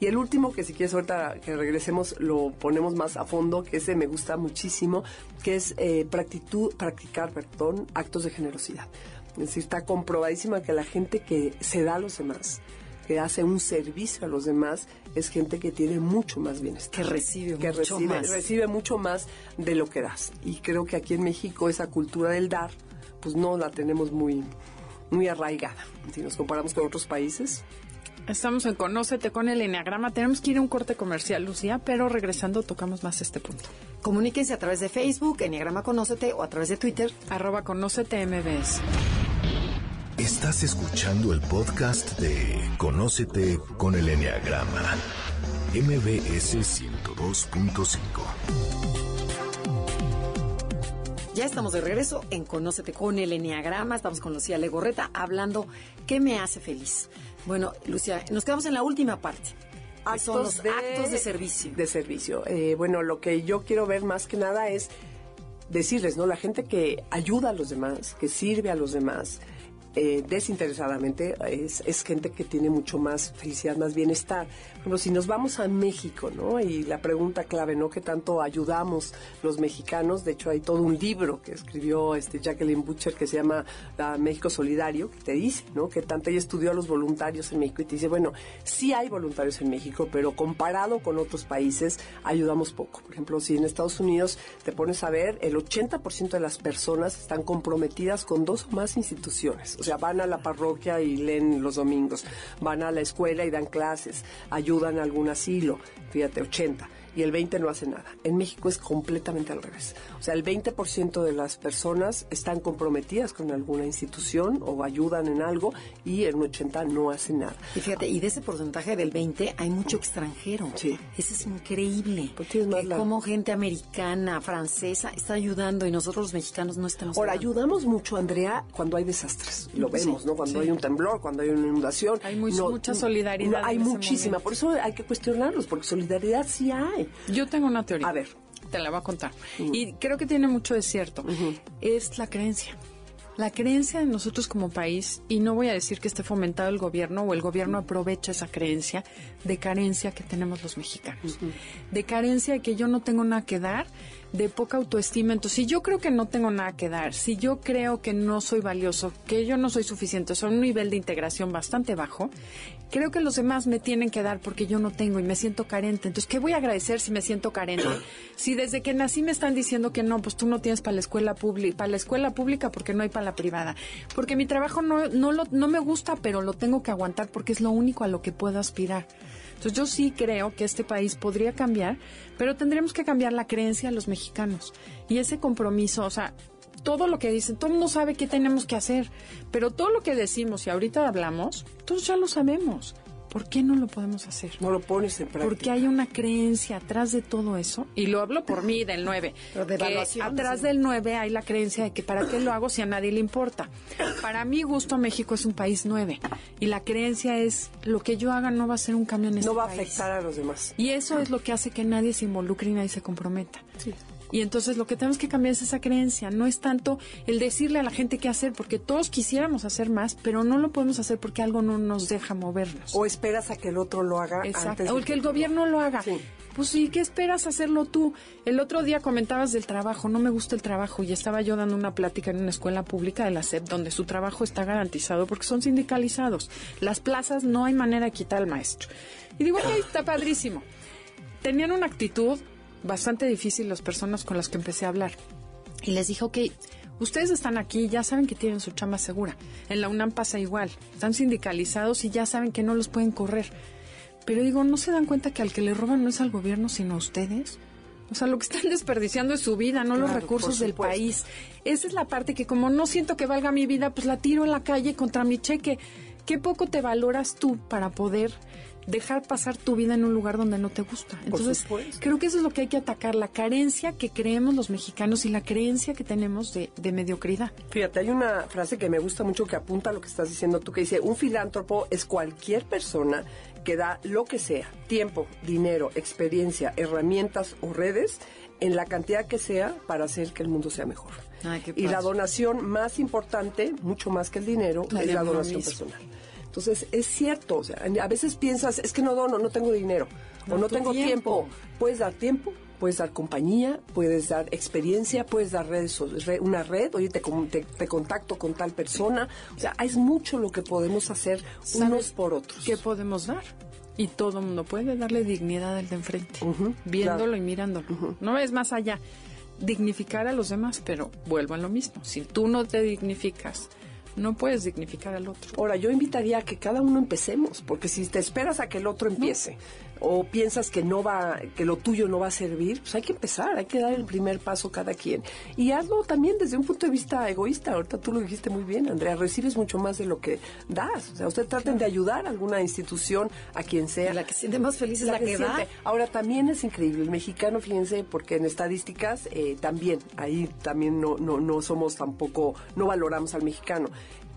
Y el último, que si quieres ahorita que regresemos, lo ponemos más a fondo, que ese me gusta muchísimo, que es eh, practitu- practicar perdón, actos de generosidad. Es decir, está comprobadísima que la gente que se da a los demás, que hace un servicio a los demás, es gente que tiene mucho más bienestar. Que recibe que mucho recibe, más. recibe mucho más de lo que das. Y creo que aquí en México esa cultura del dar, pues no la tenemos muy, muy arraigada. Si nos comparamos con otros países, Estamos en Conócete con el Enneagrama. Tenemos que ir a un corte comercial, Lucía, pero regresando tocamos más este punto. Comuníquense a través de Facebook, Enneagrama Conócete, o a través de Twitter. Arroba Conócete MBS. Estás escuchando el podcast de Conócete con el Enneagrama. MBS 102.5. Ya estamos de regreso en Conócete con el Enneagrama. Estamos con Lucía Legorreta hablando qué me hace feliz. Bueno, Lucía, nos quedamos en la última parte. que son los actos de servicio. De servicio. Eh, bueno, lo que yo quiero ver más que nada es decirles, ¿no? La gente que ayuda a los demás, que sirve a los demás eh, desinteresadamente, es, es gente que tiene mucho más felicidad, más bienestar. Por ejemplo, si nos vamos a México, ¿no? Y la pregunta clave, ¿no? ¿Qué tanto ayudamos los mexicanos? De hecho, hay todo un libro que escribió este Jacqueline Butcher que se llama La México Solidario, que te dice, ¿no? Que tanto ella estudió a los voluntarios en México y te dice, bueno, sí hay voluntarios en México, pero comparado con otros países, ayudamos poco. Por ejemplo, si en Estados Unidos te pones a ver, el 80% de las personas están comprometidas con dos o más instituciones. O sea, van a la parroquia y leen los domingos, van a la escuela y dan clases, ayudan a algún asilo, fíjate, 80. Y el 20 no hace nada. En México es completamente al revés. O sea, el 20% de las personas están comprometidas con alguna institución o ayudan en algo y el 80 no hace nada. Y fíjate, y de ese porcentaje del 20 hay mucho extranjero. Sí. Eso es increíble. Pues más que la- como gente americana, francesa, está ayudando y nosotros los mexicanos no estamos Ahora, ayudando. ayudamos mucho, Andrea, cuando hay desastres. Lo Sí, vemos, ¿no? Cuando sí. hay un temblor, cuando hay una inundación. Hay muy- No, mucha solidaridad no, hay muchísima. Por eso hay que cuestionarlos, porque solidaridad sí hay. Yo tengo una teoría. A ver. Te la voy a contar. Y creo que tiene mucho de cierto. Es la creencia. La creencia de nosotros como país, y no voy a decir que esté fomentado el gobierno o el gobierno aprovecha esa creencia de carencia que tenemos los mexicanos. De carencia de que yo no tengo nada que dar, de poca autoestima. Entonces, si yo creo que no tengo nada que dar, si yo creo que no soy valioso, que yo no soy suficiente, soy un nivel de integración bastante bajo, creo que los demás me tienen que dar porque yo no tengo y me siento carente. Entonces, ¿qué voy a agradecer si me siento carente? Si desde que nací me están diciendo que no, pues tú no tienes para la escuela pública, para la escuela pública porque no hay para la privada. Porque mi trabajo no, no, lo, no me gusta, pero lo tengo que aguantar porque es lo único a lo que puedo aspirar. Entonces yo sí creo que este país podría cambiar, pero tendríamos que cambiar la creencia de los mexicanos y ese compromiso, o sea, todo lo que dicen, todo el mundo sabe qué tenemos que hacer, pero todo lo que decimos y ahorita hablamos, todos ya lo sabemos. ¿Por qué no lo podemos hacer? No lo pones en práctica. Porque hay una creencia atrás de todo eso, y lo hablo por mí del 9, Pero de que atrás sí. del 9 hay la creencia de que para qué lo hago si a nadie le importa. Para mí gusto México es un país 9 y la creencia es lo que yo haga no va a ser un cambio en este no va a país. afectar a los demás. Y eso es lo que hace que nadie se involucre y nadie se comprometa. Y entonces lo que tenemos que cambiar es esa creencia, no es tanto el decirle a la gente qué hacer, porque todos quisiéramos hacer más, pero no lo podemos hacer porque algo no nos deja movernos. O esperas a que el otro lo haga Exacto. antes. O de que el gobierno lo haga. Sí. Pues sí, ¿qué esperas hacerlo tú? El otro día comentabas del trabajo, no me gusta el trabajo y estaba yo dando una plática en una escuela pública de la SEP donde su trabajo está garantizado porque son sindicalizados. Las plazas no hay manera de quitar al maestro. Y digo, "Ok, está padrísimo. Tenían una actitud bastante difícil las personas con las que empecé a hablar. Y les dije, ok, ustedes están aquí, ya saben que tienen su chamba segura. En la UNAM pasa igual. Están sindicalizados y ya saben que no los pueden correr. Pero digo, ¿no se dan cuenta que al que le roban no es al gobierno, sino a ustedes? O sea, lo que están desperdiciando es su vida, no los recursos del país. Esa es la parte que como no siento que valga mi vida, pues la tiro en la calle contra mi cheque. ¿Qué poco te valoras tú para poder dejar pasar tu vida en un lugar donde no te gusta? Entonces, creo que eso es lo que hay que atacar, la carencia que creemos los mexicanos y la creencia que tenemos de, de mediocridad. Fíjate, hay una frase que me gusta mucho que apunta a lo que estás diciendo tú, que dice, un filántropo es cualquier persona que da lo que sea, tiempo, dinero, experiencia, herramientas o redes, en la cantidad que sea para hacer que el mundo sea mejor. Ay, y la donación más importante, mucho más que el dinero, La es la donación personal. Entonces, es cierto, o sea, a veces piensas, es que no dono, no tengo dinero, o no tengo tiempo. tiempo. Puedes dar tiempo, puedes dar compañía, puedes dar experiencia, puedes dar redes, una red, oye, te, com- te, te contacto con tal persona. O sea, es mucho lo que podemos hacer unos ¿Sabes por otros. ¿Qué podemos dar? Y todo el mundo puede darle dignidad al de enfrente, viéndolo claro. y mirándolo. No es más allá. Dignificar a los demás, pero vuelvo a lo mismo. Si tú no te dignificas, no puedes dignificar al otro. Ahora, yo invitaría a que cada uno empecemos, porque si te esperas a que el otro empiece o piensas que no va, que lo tuyo no va a servir, pues hay que empezar, hay que dar el primer paso cada quien. Y hazlo también desde un punto de vista egoísta. Ahorita tú lo dijiste muy bien, Andrea, recibes mucho más de lo que das. O sea, usted traten de ayudar a alguna institución, a quien sea. La que siente más feliz es la, que, da. siente. Ahora también es increíble, el mexicano, fíjense, porque en estadísticas eh, también, ahí también no, no, no somos tampoco, no valoramos al mexicano.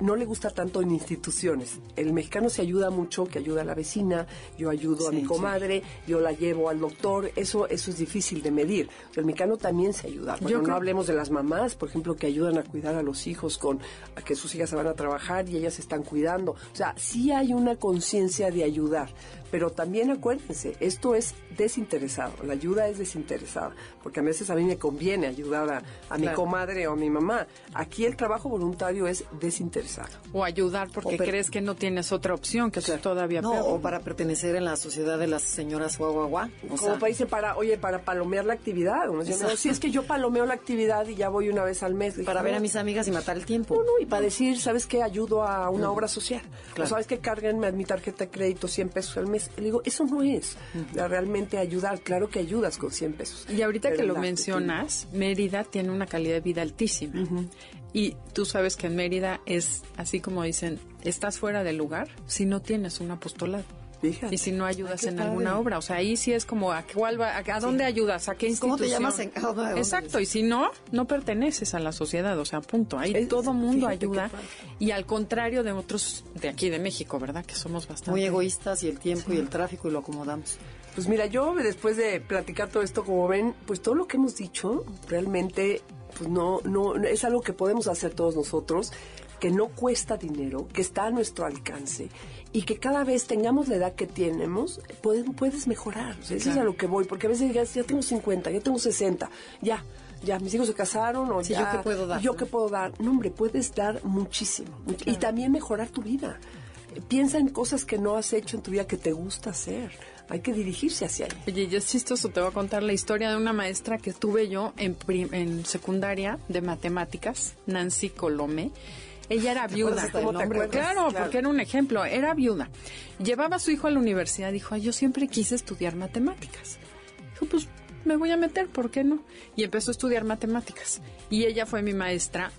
No le gusta tanto en instituciones. El mexicano se ayuda mucho, que ayuda a la vecina, yo ayudo a mi sí. comadre, yo la llevo al doctor, eso, eso es difícil de medir. El mexicano también se ayuda. Bueno, Yo no creo- hablemos de las mamás, por ejemplo, que ayudan a cuidar a los hijos con a que sus hijas se van a trabajar y ellas se están cuidando. O sea, sí hay una conciencia de ayudar, pero también acuérdense, esto es desinteresado, la ayuda es desinteresada, porque a veces a mí me conviene ayudar a, a mi comadre o a mi mamá. Aquí el trabajo voluntario es desinteresado. O ayudar porque O per- crees que no tienes otra opción, que eso es todavía No, peor. o para pertenecer en la sociedad de las señoras guaguaguá. O Como sea, para dice para, oye, para palomear la actividad. Uno dice, no, si es que yo palomeo la actividad y ya voy una vez al mes. Dije, para ver no, a mis amigas y matar el tiempo. No, no, y para decir, ¿sabes qué? Ayudo a una obra social. Claro. O sabes que carguenme a mi tarjeta de crédito 100 pesos al mes. Le digo, eso no es realmente ayudar. Claro que ayudas con 100 pesos. Y ahorita Pero que lo mencionas, Mérida tiene una calidad de vida altísima. Y tú sabes que en Mérida es así como dicen, estás fuera del lugar si no tienes un apostolado. Fíjate. Y si no ayudas Ay, qué en padre. alguna obra, o sea, ahí sí es como a cuál va- a, a dónde ayudas, a qué ¿Cómo institución. te llamas en cada Exacto, y si no, no perteneces a la sociedad, o sea, punto. Ahí Es- todo mundo ayuda y al contrario de otros de aquí de México, ¿verdad? Que somos bastante Muy egoístas y el tiempo y el tráfico y lo acomodamos. Pues mira, yo después de platicar todo esto, como ven, pues todo lo que hemos dicho realmente pues no, no, es algo que podemos hacer todos nosotros, que no cuesta dinero, que está a nuestro alcance y que cada vez tengamos la edad que tenemos, puedes, puedes mejorar. O sea, eso es a lo que voy, porque a veces digas, ya tengo 50, ya tengo 60, ya. Ya, mis hijos se casaron o Sí, ya. ¿yo qué puedo dar, ¿Yo no? qué puedo dar? No, hombre, puedes dar muchísimo. much- Y también mejorar tu vida. Piensa en cosas que no has hecho en tu vida que te gusta hacer. Hay que dirigirse hacia ahí. Oye, yo es chistoso, te voy a contar la historia de una maestra que tuve yo en, prim- en secundaria de matemáticas, Nancy Colome. Ella era viuda. ¿Cómo te acuerdas? Claro, porque era un ejemplo. Era viuda. Llevaba a su hijo a la universidad. Dijo, "Ay, yo siempre quise estudiar matemáticas. Dijo, pues me voy a meter, ¿por qué no? Y empezó a estudiar matemáticas. Y ella fue mi maestra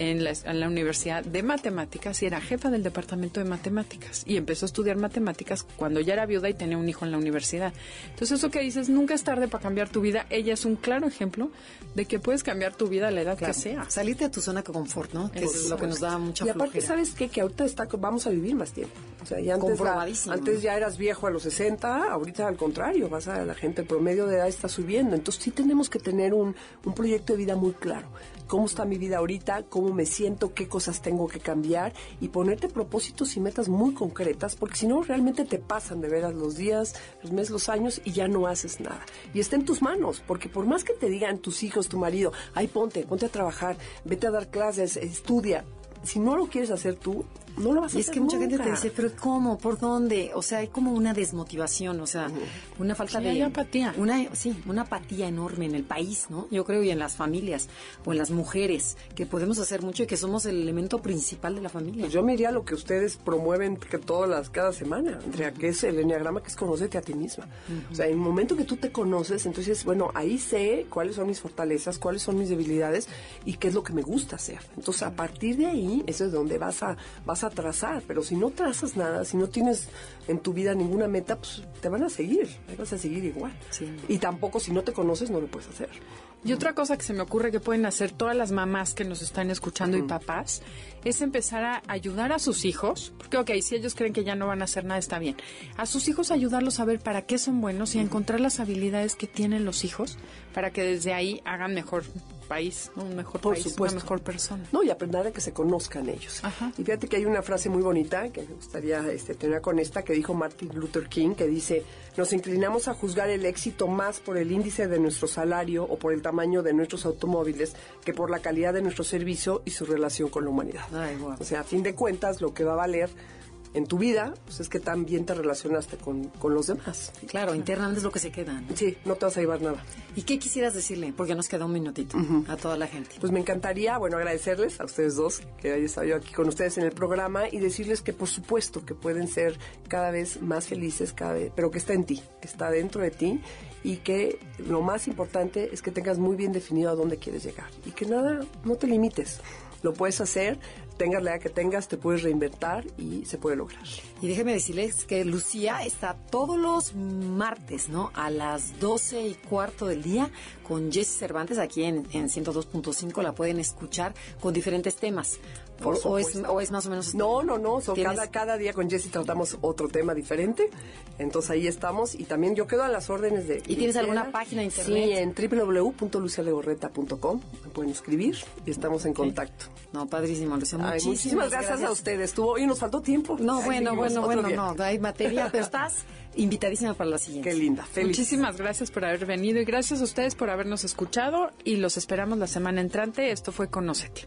en la, en la Universidad de Matemáticas y era jefa del departamento de matemáticas. Y empezó a estudiar matemáticas cuando ya era viuda y tenía un hijo en la universidad. Entonces, eso que dices, nunca es tarde para cambiar tu vida. Ella es un claro ejemplo de que puedes cambiar tu vida a la edad Claro. que sea. Salirte de tu zona de confort, ¿no? Que es lo que nos da mucha Y aparte. ¿sabes qué? Que ahorita está, vamos a vivir más tiempo. O sea, ya antes, la- antes ya eras viejo a los 60, ahorita al contrario, vas a la gente, el promedio de edad está subiendo. Entonces sí tenemos que tener un, un proyecto de vida muy claro. ¿Cómo está mi vida ahorita? ¿Cómo me siento? ¿Qué cosas tengo que cambiar? Y ponerte propósitos y metas muy concretas, porque si no, realmente te pasan de veras los días, los meses, los años y ya no haces nada. Y está en tus manos, porque por más que te digan tus hijos, tu marido, ay, ponte, ponte a trabajar, vete a dar clases, estudia. Si no lo quieres hacer tú, no lo vas a Y es hacer que mucha gente te nunca. dice, pero ¿cómo? ¿Por dónde? O sea, hay como una desmotivación, o sea, una falta Sí, de... hay apatía. Una, sí, una apatía enorme en el país, ¿no? Yo creo, y en las familias, o en las mujeres, que podemos hacer mucho y que somos el elemento principal de la familia. Pues yo me iría a lo que ustedes promueven que todas las, cada semana, Andrea, que es el enneagrama, que es conocerte a ti misma. O sea, en el momento que tú te conoces, entonces, bueno, ahí sé cuáles son mis fortalezas, cuáles son mis debilidades y qué es lo que me gusta hacer. Entonces, a partir de ahí, eso es donde vas a, vas a trazar. Pero si no trazas nada, si no tienes en tu vida ninguna meta, pues te van a seguir, vas a seguir igual. Sí. Y tampoco, si no te conoces, no lo puedes hacer. Y otra cosa que se me ocurre que pueden hacer todas las mamás que nos están escuchando y papás es empezar a ayudar a sus hijos, porque ok, si ellos creen que ya no van a hacer nada, está bien. A sus hijos ayudarlos a ver para qué son buenos y a encontrar las habilidades que tienen los hijos para que desde ahí hagan mejor país, un mejor Por país, supuesto. una mejor persona. No, y aprender a que se conozcan ellos. Ajá. Y fíjate que hay una frase muy bonita que me gustaría este, tener con esta que dijo Martin Luther King, que dice, nos inclinamos a juzgar el éxito más por el índice de nuestro salario o por el tamaño de nuestros automóviles que por la calidad de nuestro servicio y su relación con la humanidad. Ay. O sea, a fin de cuentas, lo que va a valer en tu vida pues es que tan bien te relacionaste con, con los demás. Claro, internamente es lo que se queda. ¿no? Sí, no te vas a llevar nada. ¿Y qué quisieras decirle? Porque nos queda un minutito a toda la gente. Pues me encantaría, bueno, agradecerles a ustedes dos que haya estado yo aquí con ustedes en el programa y decirles que por supuesto que pueden ser cada vez más felices, cada vez, pero que está en ti, que está dentro de ti y que lo más importante es que tengas muy bien definido a dónde quieres llegar y que nada, no te limites. Lo puedes hacer, tengas la edad que tengas, te puedes reinventar y se puede lograr. Y déjeme decirles que Lucía está todos los martes, ¿no? A las 12 y cuarto del día con Jessy Cervantes aquí en, en 102.5. La pueden escuchar con diferentes temas. Por o, es, supuesto. o es más o menos... No, no, no. ¿Tienes- cada, cada día con Jessy tratamos otro tema diferente. Entonces ahí estamos. Y también yo quedo a las órdenes de. ¿Y tienes alguna página de Sí, internet? en www.lucialegorreta.com. Me pueden escribir y estamos en contacto. No, padrísimo, Lucía. Ay, Muchísimas, muchísimas gracias, a ustedes. Estuvo, hoy nos faltó tiempo. No, Ahí bueno, bueno, bueno, día. no, hay materia, pero estás invitadísima para la siguiente. Qué linda. Feliz. Muchísimas gracias por haber venido y gracias a ustedes por habernos escuchado y los esperamos la semana entrante. Esto fue Conócete.